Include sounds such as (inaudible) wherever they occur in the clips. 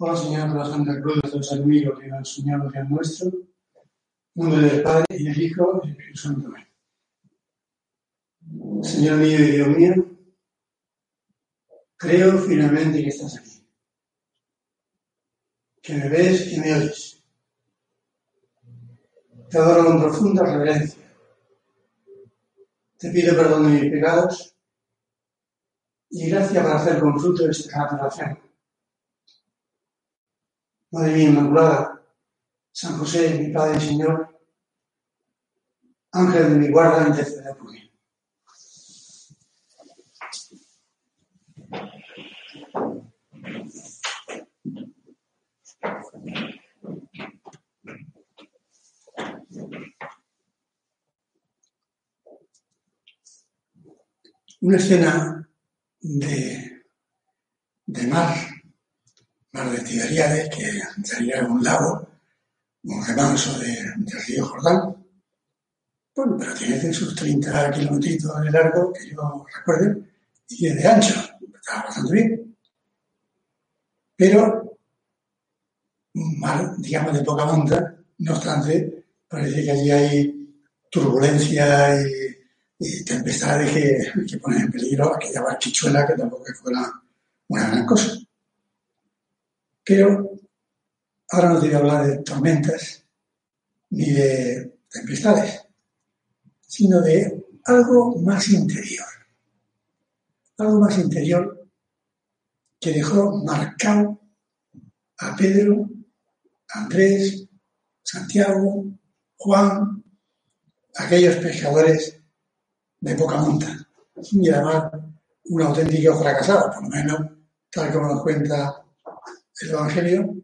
Hola Señor, por la Santa Cruz de los enemigos que el Señor Dios nuestro, en nombre del Padre y del Hijo y del Espíritu Santo. Señor mío y Dios mío, creo firmemente que estás aquí, que me ves y me oyes. Te adoro con profunda reverencia. Te pido perdón de mis pecados y gracias para hacer con fruto de fe. Madre mía Inmaculada, San José, mi Padre y Señor, Ángel de mi guarda, intercede por mí. Una escena de, de mar mar de Tiberiades, que sería un lago, un remanso de, del río Jordán. Bueno, pero tiene sus 30 kilómetros de largo, que yo recuerde, y de ancho, está bastante bien. Pero un mar, digamos, de poca monta, no obstante, parece que allí hay turbulencia y, tempestades que, que, ponen en peligro aquella barquichuela que tampoco fuera una gran cosa. Pero ahora no te voy a hablar de tormentas ni de tempestades, sino de algo más interior. Algo más interior que dejó marcado a Pedro, a Andrés, Santiago, Juan, aquellos pescadores de poca monta. Y además, un auténtico fracasado, por lo menos tal como nos cuenta el Evangelio,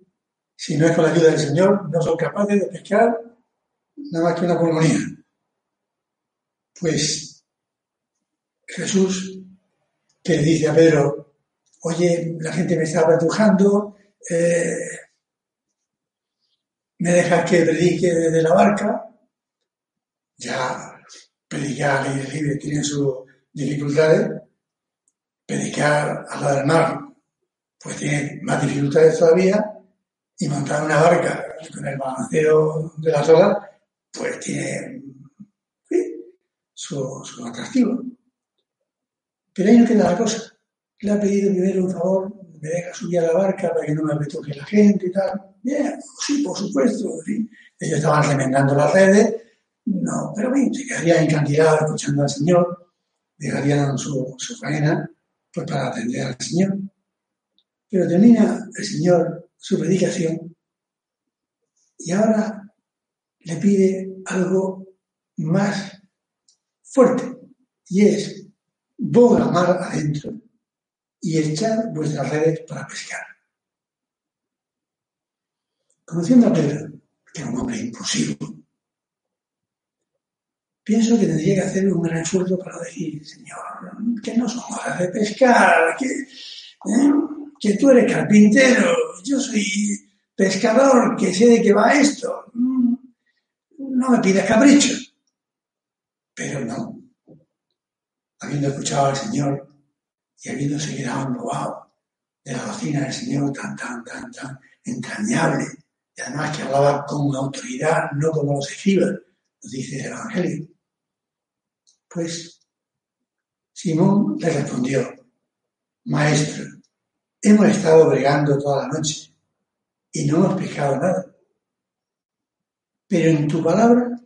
si no es con la ayuda del Señor, no son capaces de pescar nada más que una pulmonía. Pues Jesús, que le dice a Pedro, oye, la gente me está apretujando, eh, me dejas que predique desde la barca, ya predicar al aire libre tiene sus dificultades, predicar al lado del mar pues tiene más dificultades todavía y montar una barca con el balanceo de las olas, pues tiene su, su, atractivo. Pero ahí no queda la cosa. Le ha pedido primero un favor, me deja subir a la barca para que no me retoque la gente y tal. Bien, sí, por supuesto. ¿sí? Ellos estaban remendando las redes, no, pero bien, se quedarían en cantidad escuchando al Señor, dejarían su, su faena pues para atender al Señor. Pero termina el Señor su predicación y ahora le pide algo más fuerte y es boga mar adentro y echar vuestras redes para pescar. Conociendo a Pedro, que era un hombre impulsivo, pienso que tendría que hacer un gran esfuerzo para decir, Señor, que no son horas de pescar, que, ¿eh? Que tú eres carpintero, yo soy pescador, que sé de qué va esto. No me pides caprichos. Pero no. Habiendo escuchado al Señor y habiéndose quedado embobado de la doctrina del Señor tan, tan, tan, tan entrañable, y además que hablaba con autoridad, no como los escribas, nos dice el Evangelio. Pues Simón le respondió, Maestro, hemos estado bregando toda la noche y no hemos pescado nada. Pero en tu palabra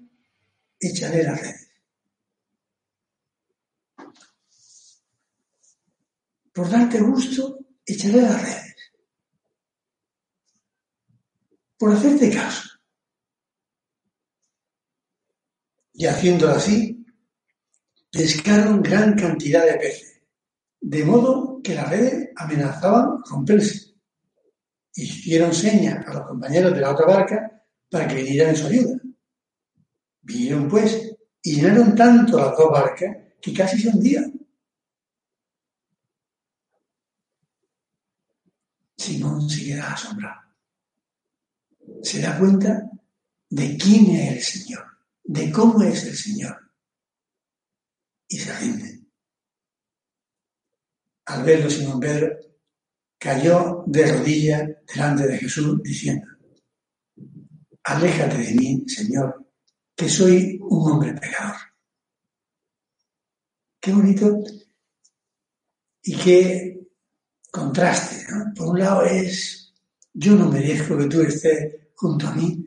echaré las redes. Por darte gusto, echaré las redes. por hacerte caso. Y haciéndolo así, pescaron gran cantidad de peces, de modo que las redes amenazaban romperse. Hicieron señas a los compañeros de la otra barca para que vinieran en su ayuda. Vinieron pues y llenaron tanto las dos barcas que casi se hundían. Simón se queda asombrado. Se da cuenta de quién es el Señor, de cómo es el Señor. Y se rinde. Al verlo Simón Pedro, cayó de rodillas delante de Jesús diciendo, aléjate de mí, Señor, que soy un hombre pecador. Qué bonito y qué contraste. Por un lado es, yo no merezco que tú estés junto a mí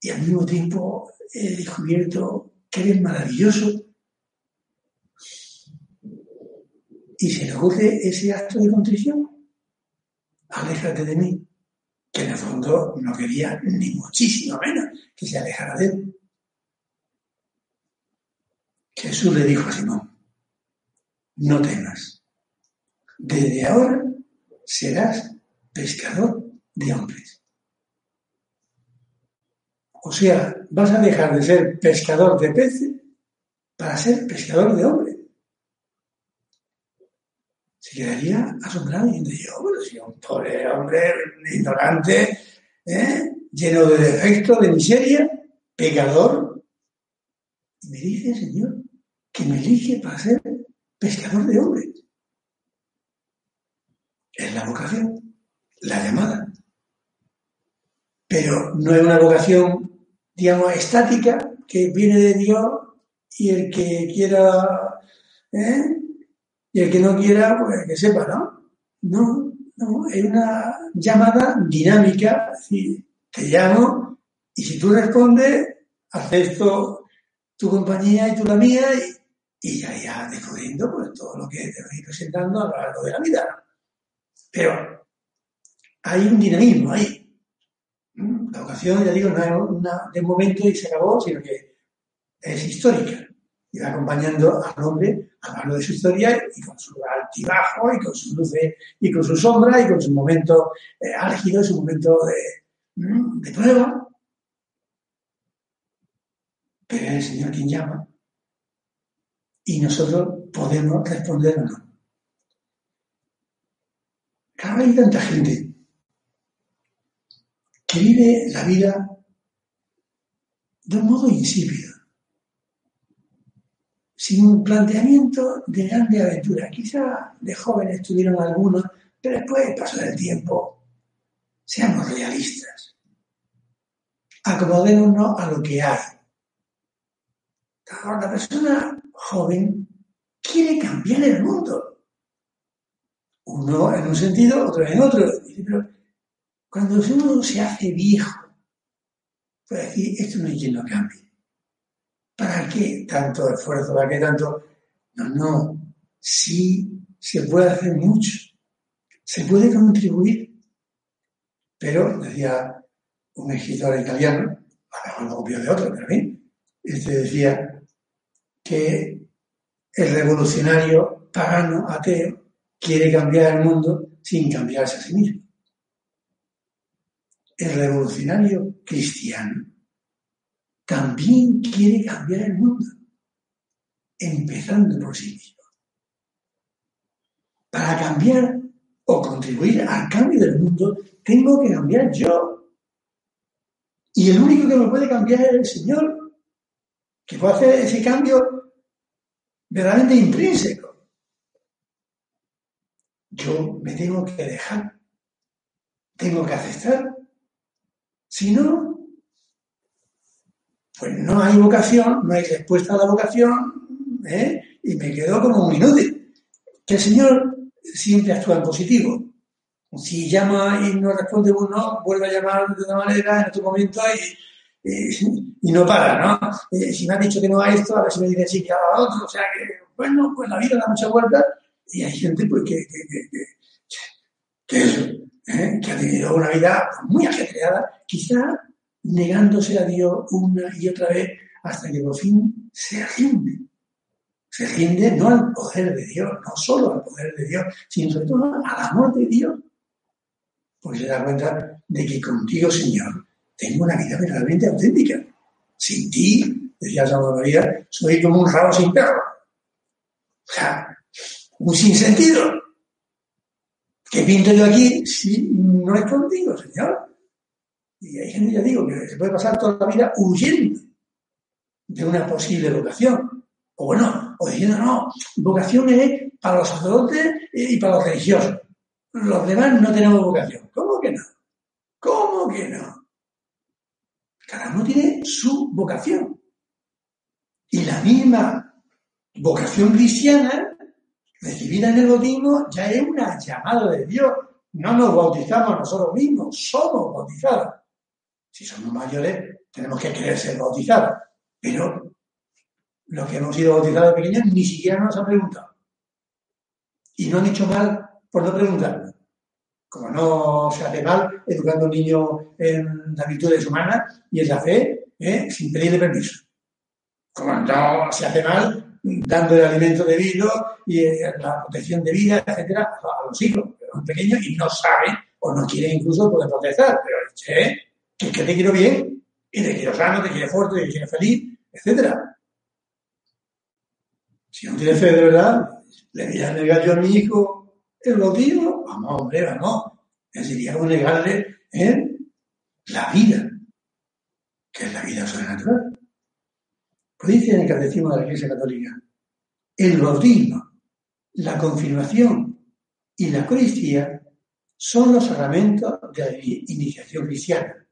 y al mismo tiempo he descubierto que eres maravilloso y se le ocurre ese acto de contrición. Aléjate de mí, que en el fondo no quería ni muchísimo menos que se alejara de él. Jesús le dijo a Simón, no temas, desde ahora serás pescador de hombres. O sea, vas a dejar de ser pescador de peces para ser pescador de hombres. Se quedaría asombrado y yo, bueno, si un pobre hombre ignorante, ¿eh? lleno de defectos, de miseria, pecador. Y me dice, Señor, que me elige para ser pescador de hombres. Es la vocación, la llamada. Pero no es una vocación, digamos, estática, que viene de Dios y el que quiera, ¿eh? Y el que no quiera, pues que sepa, ¿no? No, no, es una llamada dinámica, te llamo y si tú respondes, acepto tu compañía y tú la mía y ya ya descubriendo pues, todo lo que te voy presentando a lo largo de la vida. Pero hay un dinamismo ahí. La vocación, ya digo, no es una de momento y se acabó, sino que es histórica. Y va acompañando al hombre a lo largo de su historia y con su altibajo y con sus luces y con su sombra y con su momento eh, álgido, su momento de, ¿Mm? de prueba. Pero es el Señor quien llama y nosotros podemos responder o no. Claro, hay tanta gente que vive la vida de un modo insípido, sin un planteamiento de grande aventura. Quizá de jóvenes tuvieron algunos, pero después, paso del tiempo, seamos realistas. Acomodémonos a lo que hay. La persona joven quiere cambiar el mundo. Uno en un sentido, otro en otro. Pero cuando uno se hace viejo, puede decir, esto no hay quien lo cambie. ¿Para qué tanto esfuerzo? ¿Para qué tanto? No, no. Sí se puede hacer mucho. Se puede contribuir. Pero, decía un escritor italiano, a lo mejor de otro, pero bien, este decía, que el revolucionario pagano ateo quiere cambiar el mundo sin cambiarse a sí mismo. El revolucionario cristiano también quiere cambiar el mundo, empezando por sí mismo. Para cambiar o contribuir al cambio del mundo, tengo que cambiar yo. Y el único que me puede cambiar es el Señor que puede hacer ese cambio verdaderamente intrínseco. Yo me tengo que dejar, tengo que aceptar. Si no, pues no hay vocación, no hay respuesta a la vocación, ¿eh? y me quedo como un inútil. Que el Señor siempre actúa en positivo. Si llama y no responde uno, vuelve a llamar de una manera en otro momento y y no para, ¿no? si me ha dicho que no a esto, a ver si me dice sí que a otro, o sea que, bueno, pues la vida da mucha vuelta y hay gente pues que, que, ¿eh? ha tenido una vida muy ajetreada, quizá negándose a Dios una y otra vez hasta que por fin se rinde. Se rinde no al poder de Dios, no solo al poder de Dios, sino sobre todo al amor de Dios. Porque se da cuenta de que contigo, Señor, tengo una vida verdaderamente auténtica. Sin ti, decía San María, soy como un rabo sin perro. O sea, un sinsentido. ¿Qué pinto yo aquí si no es contigo, Señor? Y hay gente, ya digo, que se puede pasar toda la vida huyendo de una posible vocación. O bueno, o diciendo, no, vocación es para los sacerdotes y para los religiosos. Los demás no tenemos vocación. ¿Cómo que no? ¿Cómo que no? Cada uno tiene su vocación. Y la misma vocación cristiana recibida en el bautismo ya es una llamada de Dios. No nos bautizamos nosotros mismos, somos bautizados. Si somos mayores, tenemos que querer ser bautizados. Pero los que hemos sido bautizados pequeños ni siquiera nos han preguntado. Y no han hecho mal por no preguntarnos. Como no se hace mal educando a niño en las virtudes humanas y en la fe, ¿eh? sin pedirle permiso. Como no se hace mal dando el alimento debido y eh, la protección de vida, etcétera, a los hijos, que son pequeños y no saben o no quieren incluso poder protestar. Pero, che, que, que te quiero bien, y te quiero sano, te quiero fuerte, te quiero feliz, etcétera. Si no tiene fe de verdad, le voy a negar yo a mi hijo el bautismo, vamos, hombre, vamos. Necesitaríamos negarle ¿eh? la vida, que es la vida sobrenatural. Pues dice en el Catecismo de la Iglesia Católica, el bautismo, la confirmación y la Eucaristía son los sacramentos de la iniciación cristiana.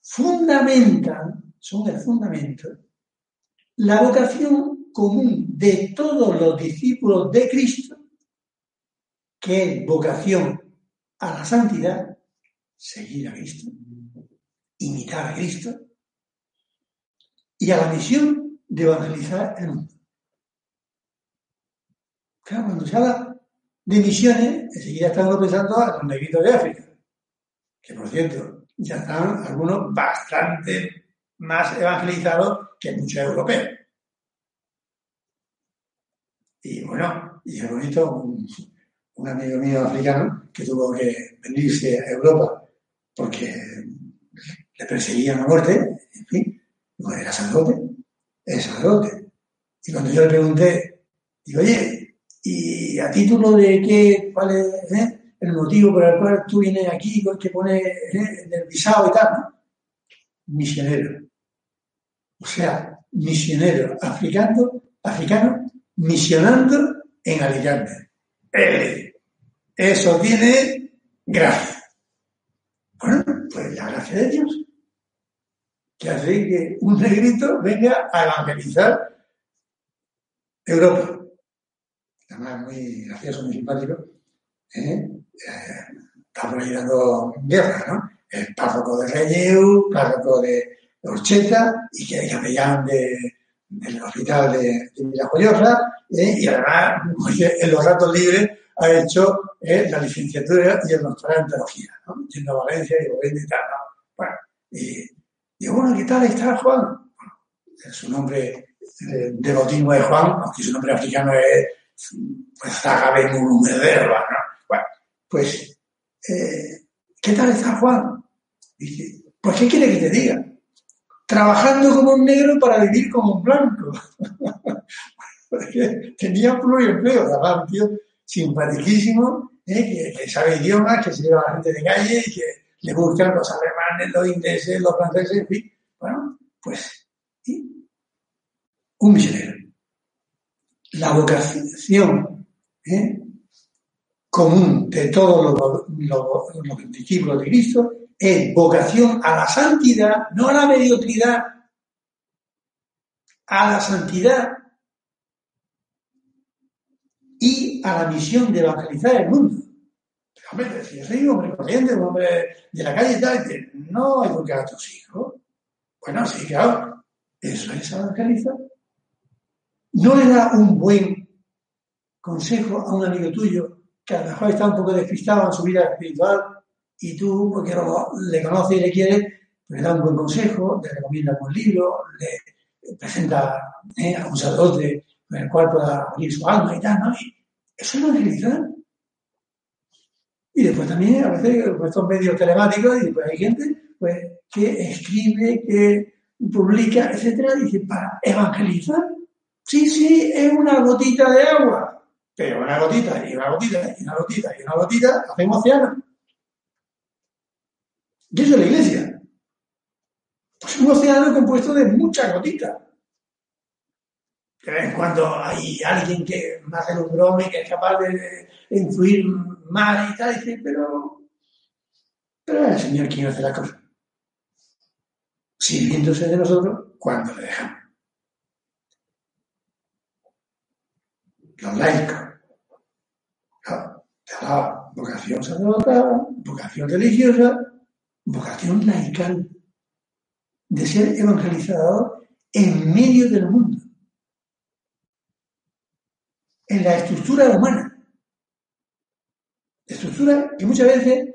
Fundamentan, son el fundamento, la vocación común de todos los discípulos de Cristo, que es vocación a la santidad, seguir a Cristo, imitar a Cristo, y a la misión de evangelizar el mundo. Claro, cuando se habla de misiones, enseguida estamos pensando a los negritos de África, que por cierto, ya están algunos bastante más evangelizados que muchos europeos. Y bueno, y es bonito, un, amigo mío africano que tuvo que venirse a Europa porque le perseguían a muerte, en fin, pues era sacerdote, es sacerdote. Y cuando yo le pregunté, digo, oye, ¿y a título de qué, cuál es eh, el motivo por el cual tú vienes aquí, que pone eh, del visado y tal? Misionero. O sea, misionero africano, africano misionando en Alicante. Eh, eso tiene gracia. Bueno, pues la gracia de Dios. Que hace que un negrito venga a evangelizar Europa. Además, muy gracioso, muy simpático. ¿eh? Por ahí dando guerra, ¿no? El párroco de Reyeu, párroco de Orcheta y que capellán de, del hospital de, de Villajoyosa, ¿eh? y además en los ratos libres ha hecho ¿eh? la licenciatura y el doctorado en teología, ¿no? yendo a Valencia y volviendo y tal. ¿no? Bueno, y bueno, ¿qué tal está Juan? Bueno, su nombre eh, de bautismo es Juan, aunque su nombre africano es pues, Zagabe ¿no? Pues, eh, ¿qué tal está Juan? Dice, pues, ¿qué quiere que te diga? Trabajando como un negro para vivir como un blanco. (laughs) Tenía pluriempleo, además, un tío simpaticísimo, ¿eh? que, sabe idiomas, que se lleva a la gente de calle que le buscan los alemanes, los ingleses, los franceses, en fin. Bueno, pues, un misionero. La vocación ¿eh? Común de todos los, los, los discípulos de Cristo es vocación a la santidad, no a la mediocridad, a la santidad y a la misión de evangelizar el mundo. Hombre, si soy un hombre corriente, un hombre de la calle y tal, que no educar a tus hijos. Bueno, sí, claro, eso es evangelizar. ¿No le da un buen consejo a un amigo tuyo que a lo mejor está un poco despistado en su vida espiritual y tú, porque lo- le conoces y le quieres, pues le da un buen consejo, le recomienda un buen libro, le presenta eh, a un sacerdote con el cual pueda abrir su alma y tal, ¿no? Y eso es evangelizar. Y después también, a veces, con estos medios telemáticos, y pues hay gente pues, que escribe, que publica, etcétera, dice, para evangelizar. Sí, sí, es una gotita de agua, pero una gotita, y una gotita, y una gotita, y una gotita, hacemos océano. Y eso es la iglesia. Pues un océano compuesto de muchas gotitas. De vez en cuando hay alguien que más hace un brome y que es capaz de, influir mal y tal, y dice, pero, pero el Señor quien hace la cosa. Sirviéndose de nosotros cuando le dejamos. Los laicos. Vocación sacerdotal, vocación religiosa, vocación laical, de ser evangelizador en medio del mundo, en la estructura humana, estructura que muchas veces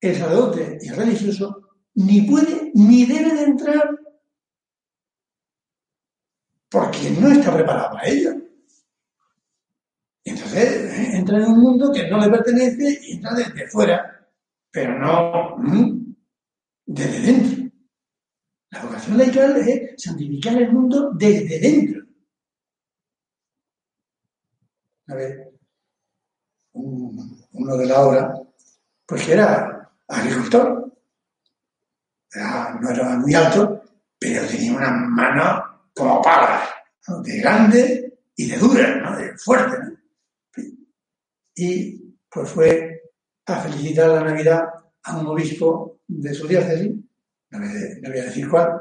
el sacerdote y el religioso ni puede ni debe de entrar porque no está preparado para ello. Entra en un mundo que no le pertenece y entra desde fuera, pero no mm, desde dentro. La vocación laical es santificar el mundo desde dentro. A ver, un- uno de la obra, pues que era agricultor. No era muy alto, pero tenía unas manos como palas, de grande y de duras, ¿no? de fuerte. ¿no? Y pues fue a felicitar la Navidad a un obispo de su diócesis, no voy a, decir cuál,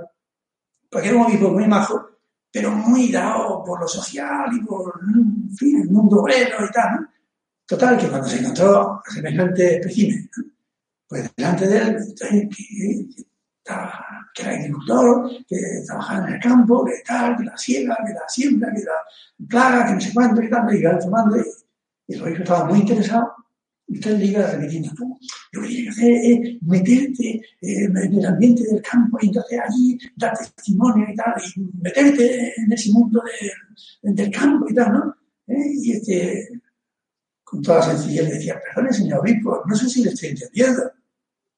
porque era un obispo muy majo, pero muy dado por lo social y por, en fin, el mundo obrero y tal. ¿no? Total, que cuando se encontró a semejante espécimen, ¿no? pues delante de él, eh, que, que que era agricultor, que trabajaba en el campo, que tal, que la siega, que la siembra, que la plaga, que no sé cuánto, que tal, y iba tomando, y, y el obispo estaba muy interesado, usted le iba repitiendo, tú, lo que tienes que hacer es meterte eh, en el ambiente del campo y entonces allí dar testimonio y tal, y meterte en ese mundo del, del campo y tal, ¿no? ¿Eh? Y este, con toda sencillez le decía, perdone señor obispo, no sé si le estoy entendiendo,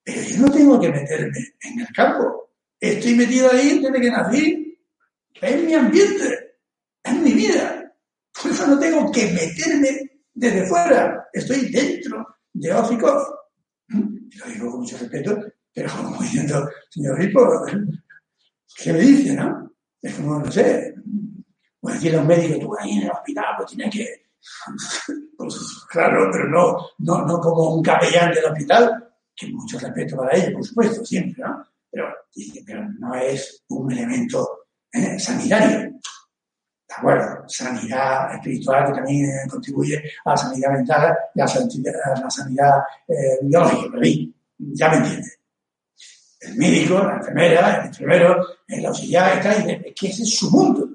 pero yo no tengo que meterme en el campo. Estoy metido ahí desde que nací. Es mi ambiente, es mi vida. Por eso no tengo que meterme desde fuera. Estoy dentro de oz y lo digo con mucho respeto, pero (laughs) como diciendo, señor obispo, ¿qué me dice, no? Es como, no sé, como decirle a un médico, tú ahí en el hospital, pues tienes que... (laughs) Pues, claro, pero no, no, no como un capellán del hospital, que mucho respeto para ello, por supuesto, siempre, ¿no? Pero, dice, pero no es un elemento eh, sanitario. ¿De acuerdo? Sanidad espiritual que también contribuye a la sanidad mental y a la sanidad, eh, biológica, pero ya me entiende. El médico, la enfermera, el enfermero, el auxiliar dice, es que ese es su mundo.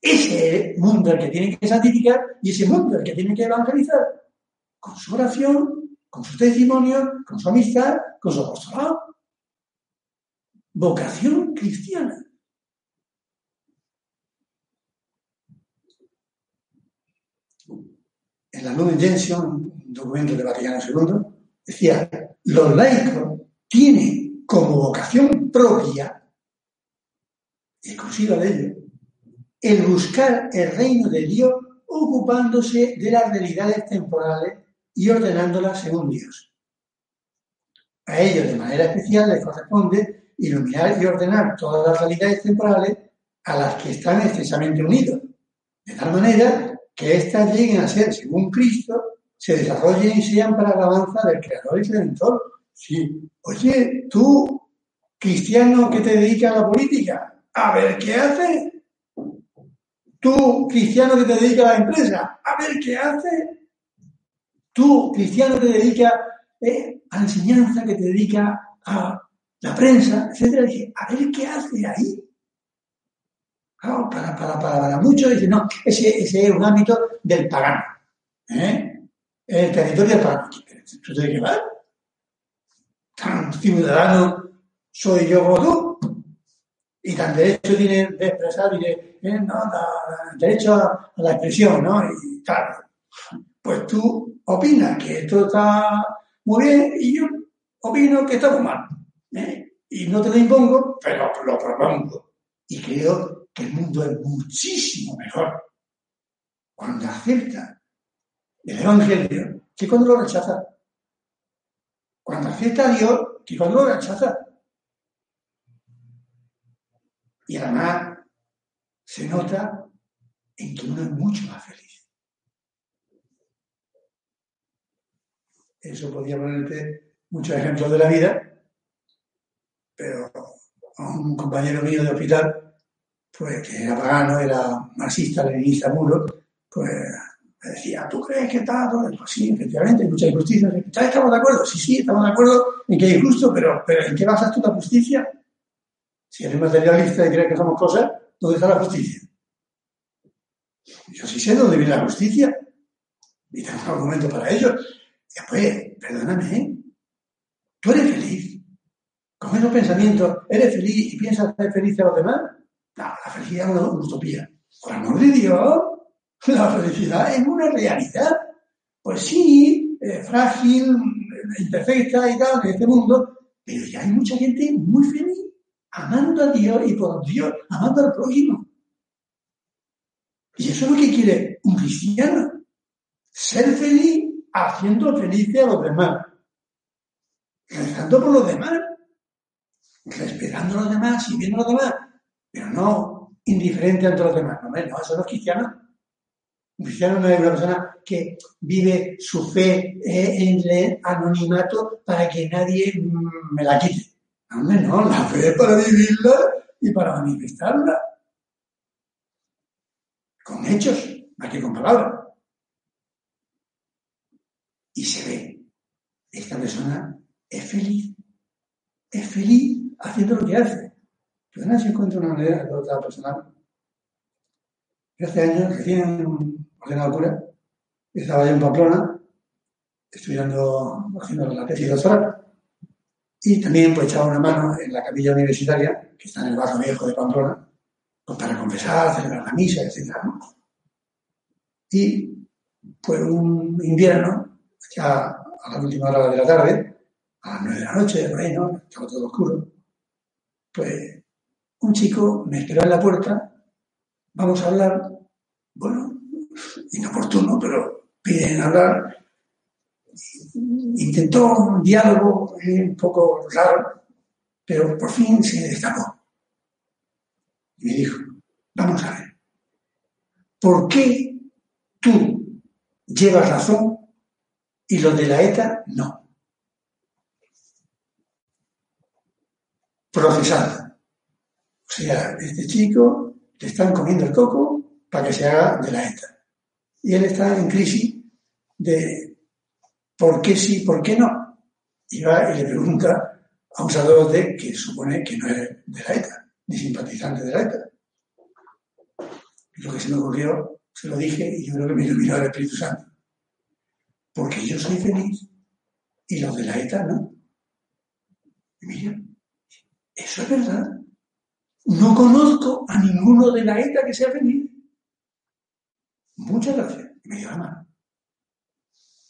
Ese mundo el que tiene que santificar y ese mundo el que tiene que evangelizar con su oración, con su testimonio, con su amistad, con su apostolado. Vocación cristiana. En la Lumen Gentium, un documento de Vaticano II, decía, los laicos tienen como vocación propia, exclusiva de ellos, el buscar el reino de Dios ocupándose de las realidades temporales y ordenándolas según Dios. A ellos de manera especial les corresponde iluminar y ordenar todas las realidades temporales a las que están estrechamente unidos, de tal manera que éstas lleguen a ser, según Cristo, se desarrollen y sean para la alabanza del Creador y Redentor. Sí. Oye, tú, cristiano que te dedicas a la política, a ver qué haces. Tú, cristiano que te dedicas a la empresa, a ver qué haces. Tú, cristiano que te dedicas eh, a la enseñanza, que te dedicas a la prensa, etcétera, a ver qué hace ahí. Claro, para, para, para, para muchos dicen, no, ese, ese es un ámbito del pagano. ¿eh? El territorio del pagano. ¿Tú te qué va? tan ciudadano soy yo como tú, y tan derecho tiene de expresar, y de, eh, no, derecho a, la expresión, ¿no? Y claro, pues tú opinas que esto está muy bien y yo opino que está muy mal. ¿eh? Y no te lo impongo, pero lo propongo. Y creo que el mundo es muchísimo mejor cuando acepta el Evangelio que cuando lo rechaza. Cuando acepta a Dios que cuando lo rechaza. Y además se nota en que uno es mucho más feliz. Eso podría ponerte muchos ejemplos de la vida, pero un compañero mío de hospital, pues que era pagano, era marxista, leninista muro, pues me decía, ¿tú crees que está todo? Pues sí, efectivamente, hay mucha injusticia. ¿Estamos de acuerdo? Sí, sí, estamos de acuerdo en que hay injusto, pero, pero ¿en qué basas tú la justicia? Si eres materialista y crees que somos cosas, ¿dónde está la justicia? Yo sí sé dónde viene la justicia. Y tengo un argumento para ello. Después, perdóname, ¿eh? ¿tú eres feliz? Con esos pensamientos, ¿eres feliz y piensas ser feliz a los demás? Es una utopía. Por amor de Dios, la felicidad es una realidad. Pues sí, eh, frágil, imperfecta y tal, en este mundo, pero ya hay mucha gente muy feliz amando a Dios y por Dios, amando al prójimo. Y eso es lo que quiere un cristiano. Ser feliz haciendo felices a los demás. Rezando por los demás. Respetando a los demás, sirviendo a los demás. Pero no indiferente ante los demás. No, no, eso no es cristiano. Un cristiano no es una persona que vive su fe en el anonimato para que nadie mm, me la quite. Hombre, no, la fe es para vivirla y para manifestarla. Con hechos, más que con palabras. Y se ve, esta persona es feliz. Es feliz haciendo lo que hace. No se encuentra una manera de otra persona. Hace años, recién ordenado cura, estaba yo en Pamplona, estudiando, haciendo la tesis doctoral. Y también pues echaba una mano en la capilla universitaria, que está en el barrio viejo de Pamplona, pues para confesar, celebrar la misa, etc. Y pues un invierno, ya a la última hora de la tarde, a las nueve de la noche, por ahí, ¿no? Estaba todo oscuro. Pues un chico me esperó en la puerta, vamos a hablar, bueno, inoportuno, pero piden hablar, intentó un diálogo un poco raro, pero por fin se destapó. Y me dijo, vamos a ver, ¿por qué tú llevas razón y los de la ETA no? Procesado. Sea, este chico le están comiendo el coco para que se haga de la ETA. Y él está en crisis de ¿Por qué sí, por qué no? Y va y le pregunta a un sacerdote que supone que no es de la ETA, ni simpatizante de la ETA. lo que se me ocurrió, se lo dije y yo creo que me iluminó el Espíritu Santo. Porque yo soy feliz y los de la ETA no. Y mira, eso es verdad. No conozco a ninguno de la ETA que sea feliz. Muchas gracias. Me dio la mano.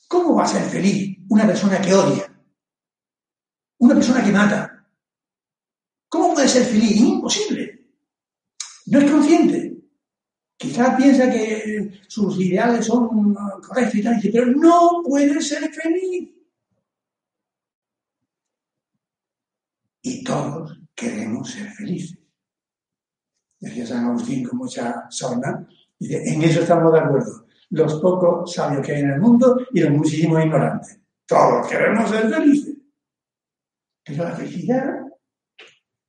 ¿Cómo va a ser feliz una persona que odia? Una persona que mata. ¿Cómo puede ser feliz? Imposible. No es consciente. Quizás piensa que sus ideales son correctos y tal, pero no puede ser feliz. Y todos queremos ser felices. Decía San Agustín con mucha sorna, y en eso estamos de acuerdo los pocos sabios que hay en el mundo y los muchísimos ignorantes. Todos queremos ser felices. Pero la felicidad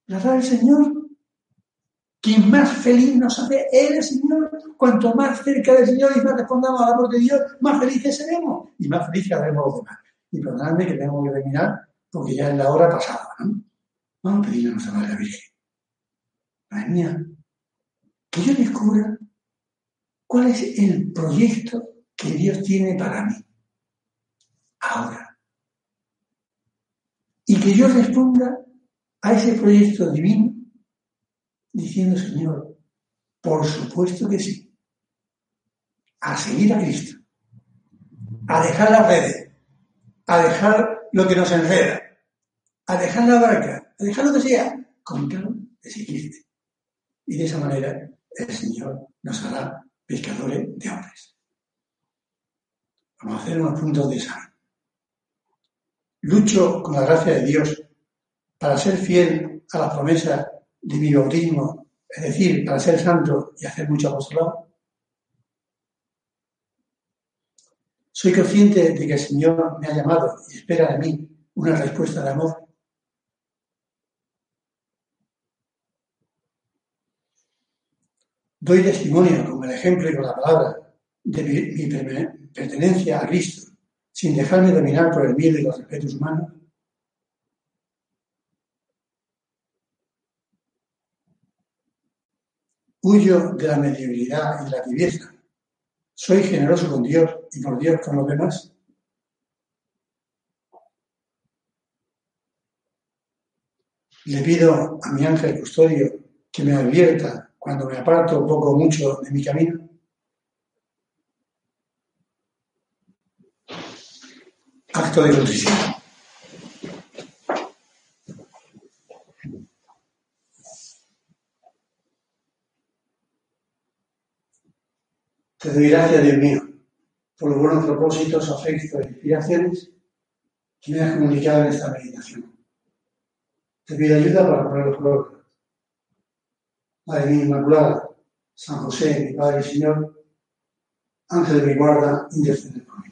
la da el Señor. Quien más feliz nos hace es el Señor. Cuanto más cerca del Señor y más respondamos al amor de Dios, más felices seremos y más felices haremos los demás. Y perdonadme que tengo que terminar porque ya es la hora pasada. ¿no? Vamos a pedirle a nuestra Madre Virgen. Madre mía, que yo descubra ¿Cuál es el proyecto que Dios tiene para mí? Ahora. Y que yo responda a ese proyecto divino diciendo, Señor, por supuesto que sí, a seguir a Cristo, a dejar las redes, a dejar lo que nos enreda, a dejar la barca, a dejar lo que sea, con tal de seguirte. Y de esa manera el Señor nos hará pescadores de hombres. Vamos a hacer unos puntos de examen. Lucho con la gracia de Dios para ser fiel a la promesa de mi bautismo, es decir, para ser santo y hacer mucho apostolado. Soy consciente de que el Señor me ha llamado y espera de mí una respuesta de amor. Doy testimonio con el ejemplo y con la palabra de mi, pertenencia a Cristo, sin dejarme dominar por el miedo y los respetos humanos. Huyo de la mediocridad y la tibieza. Soy generoso con Dios y por Dios con los demás. Le pido a mi ángel custodio que me advierta cuando me aparto poco o mucho de mi camino. Acto de contrición. Te doy gracias, Dios mío, por los buenos propósitos, afectos e inspiraciones que me has comunicado en esta meditación. Te pido ayuda para ponerlos por obra. Madre mía Inmaculada, San José, mi Padre y Señor, Ángel de mi guarda, intercede por mí.